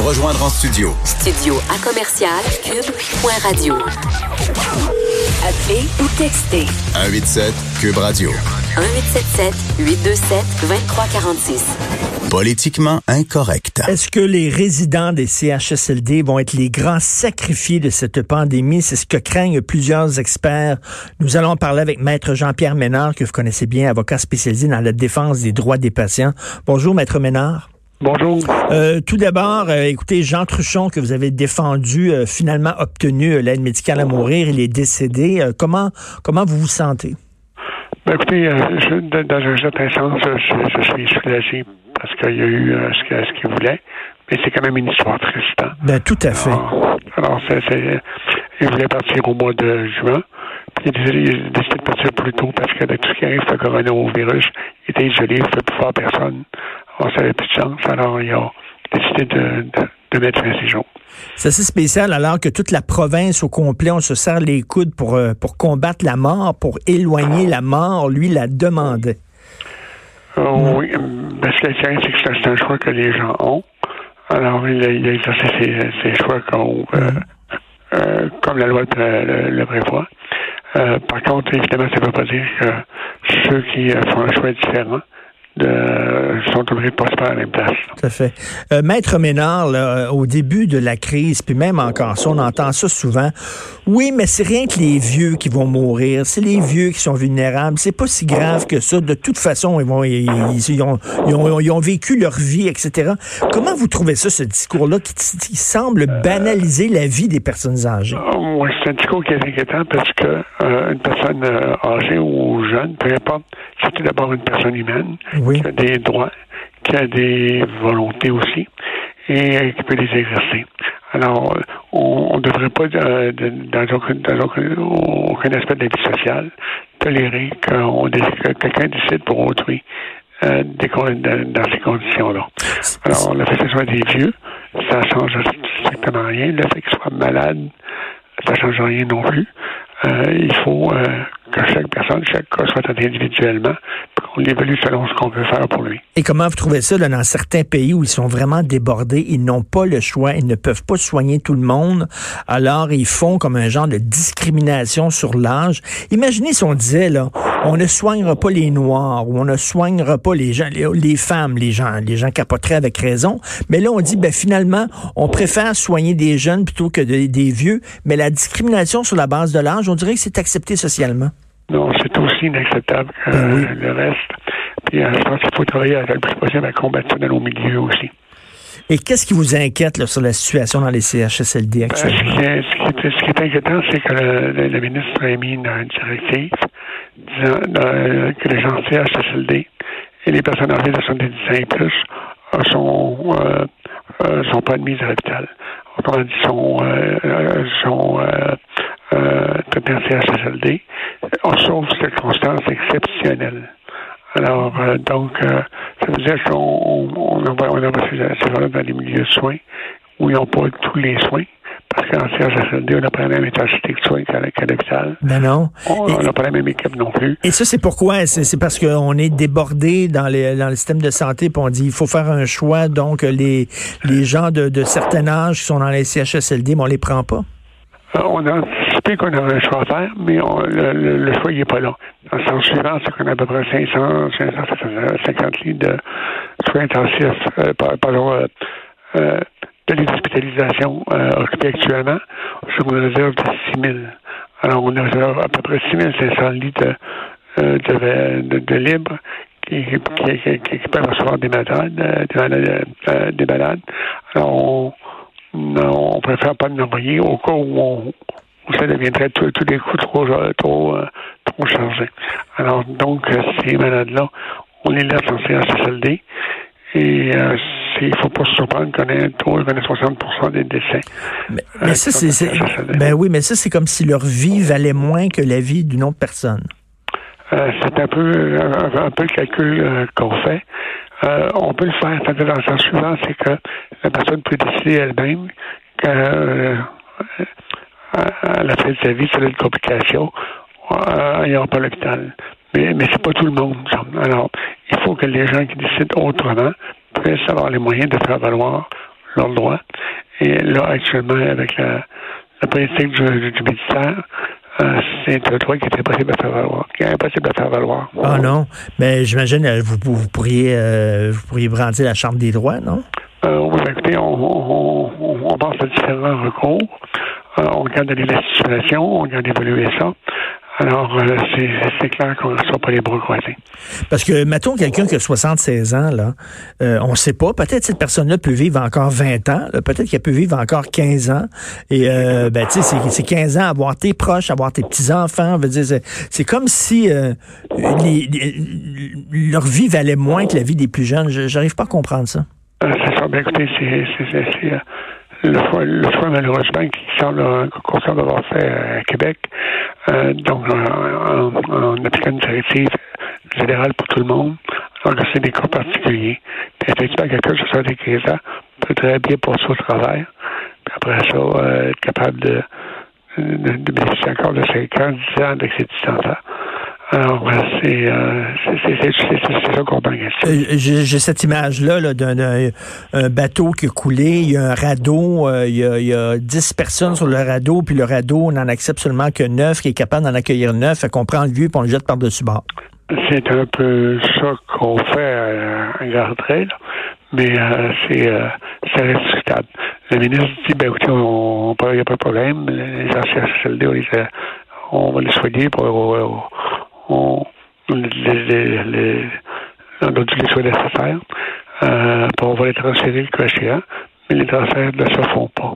Nous rejoindre en studio, Studio à commercial cube.radio. Appelez ou textez 187 Cube Radio. 1877 827 2346. Politiquement incorrect. Est-ce que les résidents des CHSLD vont être les grands sacrifiés de cette pandémie? C'est ce que craignent plusieurs experts. Nous allons parler avec Maître Jean-Pierre Ménard, que vous connaissez bien, avocat spécialisé dans la défense des droits des patients. Bonjour, Maître Ménard. Bonjour. Euh, tout d'abord, euh, écoutez, Jean Truchon, que vous avez défendu, euh, finalement obtenu l'aide médicale à mourir, il est décédé. Comment, comment vous vous sentez? Ben, écoutez, je- dans un certain sens, je, je suis soulagé parce qu'il y a eu ce qu'il voulait, mais c'est quand même une histoire triste. hein. Ben, tout à fait. Alors, il voulait partir au mois de juin. Puis il a décidé, de partir plus tôt parce que avec tout ce qui arrive, le coronavirus, il était isolé, il ne pouvait plus voir personne. Alors, ça n'avait plus de sens. Alors, il a décidé de, de, de mettre fin à jours. C'est assez spécial alors que toute la province au complet, on se serre les coudes pour, euh, pour combattre la mort, pour éloigner la mort. Lui la demandait. Euh, Oui, parce que c'est que c'est un choix que les gens ont. Alors, il a, il a exercé ses, ses choix comme, euh, euh, comme la loi le, le- le prévoit. Par contre, évidemment, ça ne veut pas dire que ceux qui font un choix différent de, sont obligés de passer par la même place. Tout à fait. Euh, Maître Ménard, là, au début de la crise, puis même encore ça, on entend ça souvent. Oui, mais c'est rien que les vieux qui vont mourir. C'est les vieux qui sont vulnérables. C'est pas si grave que ça. De toute façon, ils, vont, ils, ils- ils ont, ils ont- ils ont vécu leur vie, etc. Comment vous trouvez ça, ce discours-là, qui, qui semble banaliser la vie des personnes âgées? Oui, c'est un discours qui est inquiétant parce que euh, une personne euh, âgée ou jeune, peu importe, c'est tout d'abord une personne humaine Oui. Qui a des droits, qui a des volontés aussi et qui peut les exercer. Alors, on ne devrait pas, euh, dans, aucun, dans aucun, aucun aspect de la vie sociale, tolérer que quelqu'un décide pour autrui euh, dans, ces conditions-là. Alors, le fait que ce soit des vieux, ça change strictement rien. Le fait qu'ils soient malades, ça change rien non plus. Euh, il faut euh, que chaque personne, chaque cas soit traité individuellement, puis qu'on l'évalue selon ce qu'on veut faire pour lui. Et comment vous trouvez ça là, dans certains pays où ils sont vraiment débordés, ils n'ont pas le choix, ils ne peuvent pas soigner tout le monde, alors ils font comme un genre de discrimination sur l'âge. Imaginez si on disait là, on ne soignera pas les noirs ou on ne soignera pas les gens, les, femmes, les gens, les gens capoteraient avec raison. Mais là on dit ben finalement on préfère soigner des jeunes plutôt que de- des vieux, mais la discrimination sur la base de l'âge, on dirait que c'est accepté socialement. Non, c'est aussi inacceptable que Ben oui. le reste. Puis euh, je pense qu'il faut travailler avec le plus possible à combattre ça dans nos milieux aussi. Et qu'est-ce qui vous inquiète là, sur la situation dans les CHSLD Euh, ce, actuellement? qui est, ce, qui est, ce qui est inquiétant, c'est que le, le- le ministre a émis une, directive disant euh, que les gens de CHSLD et les personnes âgées de 70 ans et plus sont, euh, euh, sont pas admises à l'hôpital. Autrement dit, sont, sont traités en CHSLD, sauf circonstances exceptionnelles. Alors, euh, donc, euh, ça veut dire qu'on on, on envoie, on envoie ces, ces gens-là dans des milieux de soins où ils n'ont pas tous les soins. Parce qu'en CHSLD, on n'a pas la même intensité de soins qu'à l'hôpital. Ben non. On n'a pas la même équipe non plus. Et ça, c'est pourquoi? C'est c'est parce qu'on est débordé dans, les, dans le système de santé, puis on dit il faut faire un choix. Donc, les, les gens de, de certain âge qui sont dans les CHSLD, mais on les prend pas. On a anticipé qu'on avait un choix à faire, mais on- le, le- le choix, n'est pas là. Dans le sens suivant, c'est qu'on a à peu près 500, 550 lits de soins intensifs, euh, par- pardon, euh, euh, de lits d'hospitalisation euh, occupés actuellement, sur une réserve de 6 000. Alors, on a à peu près 6 500 lits de, euh, de, de, de libres qui, qui, qui, qui- peuvent recevoir des malades, des malades, des malades. Alors, on, non, on préfère pas l'envoyer au cas où, on, où ça deviendrait tous les coups trop, euh, trop, euh, trop chargés. Alors, donc, euh, ces malades-là, on les laisse en CHSLD Et euh, il ne faut pas se surprendre qu'on ait, qu'on ait 60 des décès. Mais, Euh, ça, c'est, ben oui, mais ça, c'est comme si leur vie valait moins que la vie d'une autre personne. Euh, c'est un peu, un, un peu le calcul qu'on fait. Euh, on peut le faire, c'est-à-dire dans sens suivant, c'est que la personne peut décider elle-même qu'elle euh, à la fin de sa vie, c'est une complication, euh, il n'y aura pas l'hôpital. Mais, mais c'est pas tout le monde. Alors, il faut que les gens qui décident autrement puissent avoir les moyens de faire valoir leurs droits. Et là, actuellement, avec la, la politique du, du ministère, euh, c'est un droit qui est impossible à faire valoir, qui est impossible à faire valoir. Ah non, mais j'imagine euh, vous, vous pourriez euh, vous pourriez brandir la Chambre des droits, non? Euh, oui, ben, écoutez, on, on, on, on pense à différents recours. Euh, on regarde aller la situation, on regarde évoluer ça. Alors, euh, c'est clair qu'on ne sera pas les bras croisés. Parce que, mettons, quelqu'un qui a 76 ans, là, euh, on ne sait pas, peut-être cette personne-là peut vivre encore 20 ans, peut-être qu'elle peut vivre encore 15 ans. Et, euh, ben, tu sais, c'est- c'est 15 ans, avoir tes proches, avoir tes petits-enfants, veut dire, c'est- comme si les- les- leur vie valait moins que la vie des plus jeunes. Je- J'arrive pas à comprendre ça. C'est ça. Ben, écoutez, c'est le choix, le choix, malheureusement, qui semble qu'on semble avoir fait à Québec. Euh, donc, en, en, en appliquant une directive générale pour tout le monde, alors que des cas particuliers. Puis, effectivement, quelqu'un de 75 ans peut très bien passer au travail. Puis après ça, euh, être capable de, de, de bénéficier encore de 5 ans, 10 ans avec ses petits-enfants. Alors, euh, c'est euh, c'est- c'est- c'est- c'est- c'est ça qu'on. Euh, J'ai cette image-là là, d'un d'un- un bateau qui a coulé, il y a un radeau, euh, il, y a, il y a 10 personnes sur le radeau, puis le radeau, on n'en accepte seulement que 9, qui est capable d'en accueillir 9, fait qu'on prend le vieux et on le jette par-dessus bord. C'est un peu ça qu'on fait à, là. mais euh, c'est euh, c'est reste discutable. Le ministre dit, ben écoutez, on il n'y a pas de problème, les anciens CLD, on, les a- on va les soigner, puis on, les, les, les, on a dû les soins nécessaires, euh, on va les transférer le cas échéant, mais les transferts ne se font pas.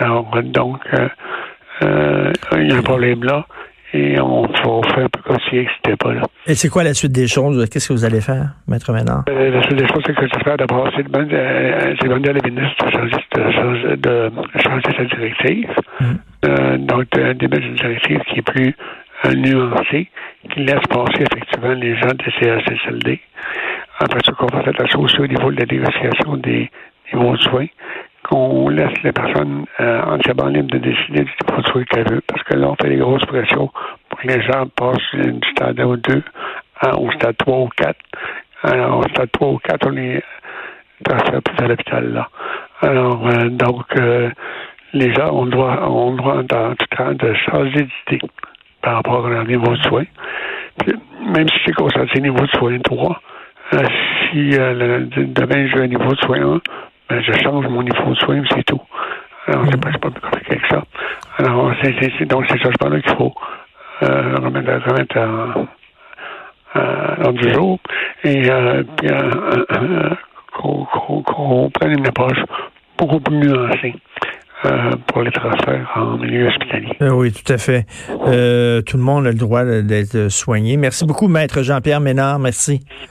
Alors, donc, euh, euh, il y a un problème là, et on, on fait un peu comme si n'existait pas là. Et c'est quoi la suite des choses? Qu'est-ce que vous allez faire, Maître Ménard? Euh, la seule des choses, c'est que j'espère d'abord, c'est de euh, c'est demander à la ministre de changer, de, changer- de changer sa directive. Euh, donc, de, de mettre une directive qui est plus euh, nuancée, qui laisse passer effectivement les gens des CHSLD. Après ça, qu'on fasse attention aussi au niveau de la négociation des niveaux de soins, qu'on laisse les personnes euh, entièrement libres de décider du niveau de soins qu'elles veulent, parce que là, on fait des grosses pressions pour que les gens passent du stade 1 ou 2 à- au stade 3 ou 4. Alors, au stade 3 ou 4, on est transféré plus à l'hôpital, là. Alors, euh, donc, euh, les gens ont le droit, ont le droit dans tout temps de changer d'idée par rapport à leur niveau de soins. Même si c'est consenti niveau de soins 3, euh, si euh, demain j'ai un niveau de soins 1, ben, je change mon niveau de soins, c'est tout. Alors, c'est pas, pas plus compliqué que ça. Alors, c'est, c'est, c'est- donc, c'est changements-là qu'il faut euh, remettre, remettre en, à l'ordre du jour et euh, euh, euh, qu'on, qu'on, qu'on prenne une approche beaucoup plus nuancée euh, pour les transferts en milieu hospitalier. Euh, oui, tout à fait. Euh, tout le monde a le droit d'être soigné. Merci beaucoup, Maître Jean-Pierre Ménard. Merci.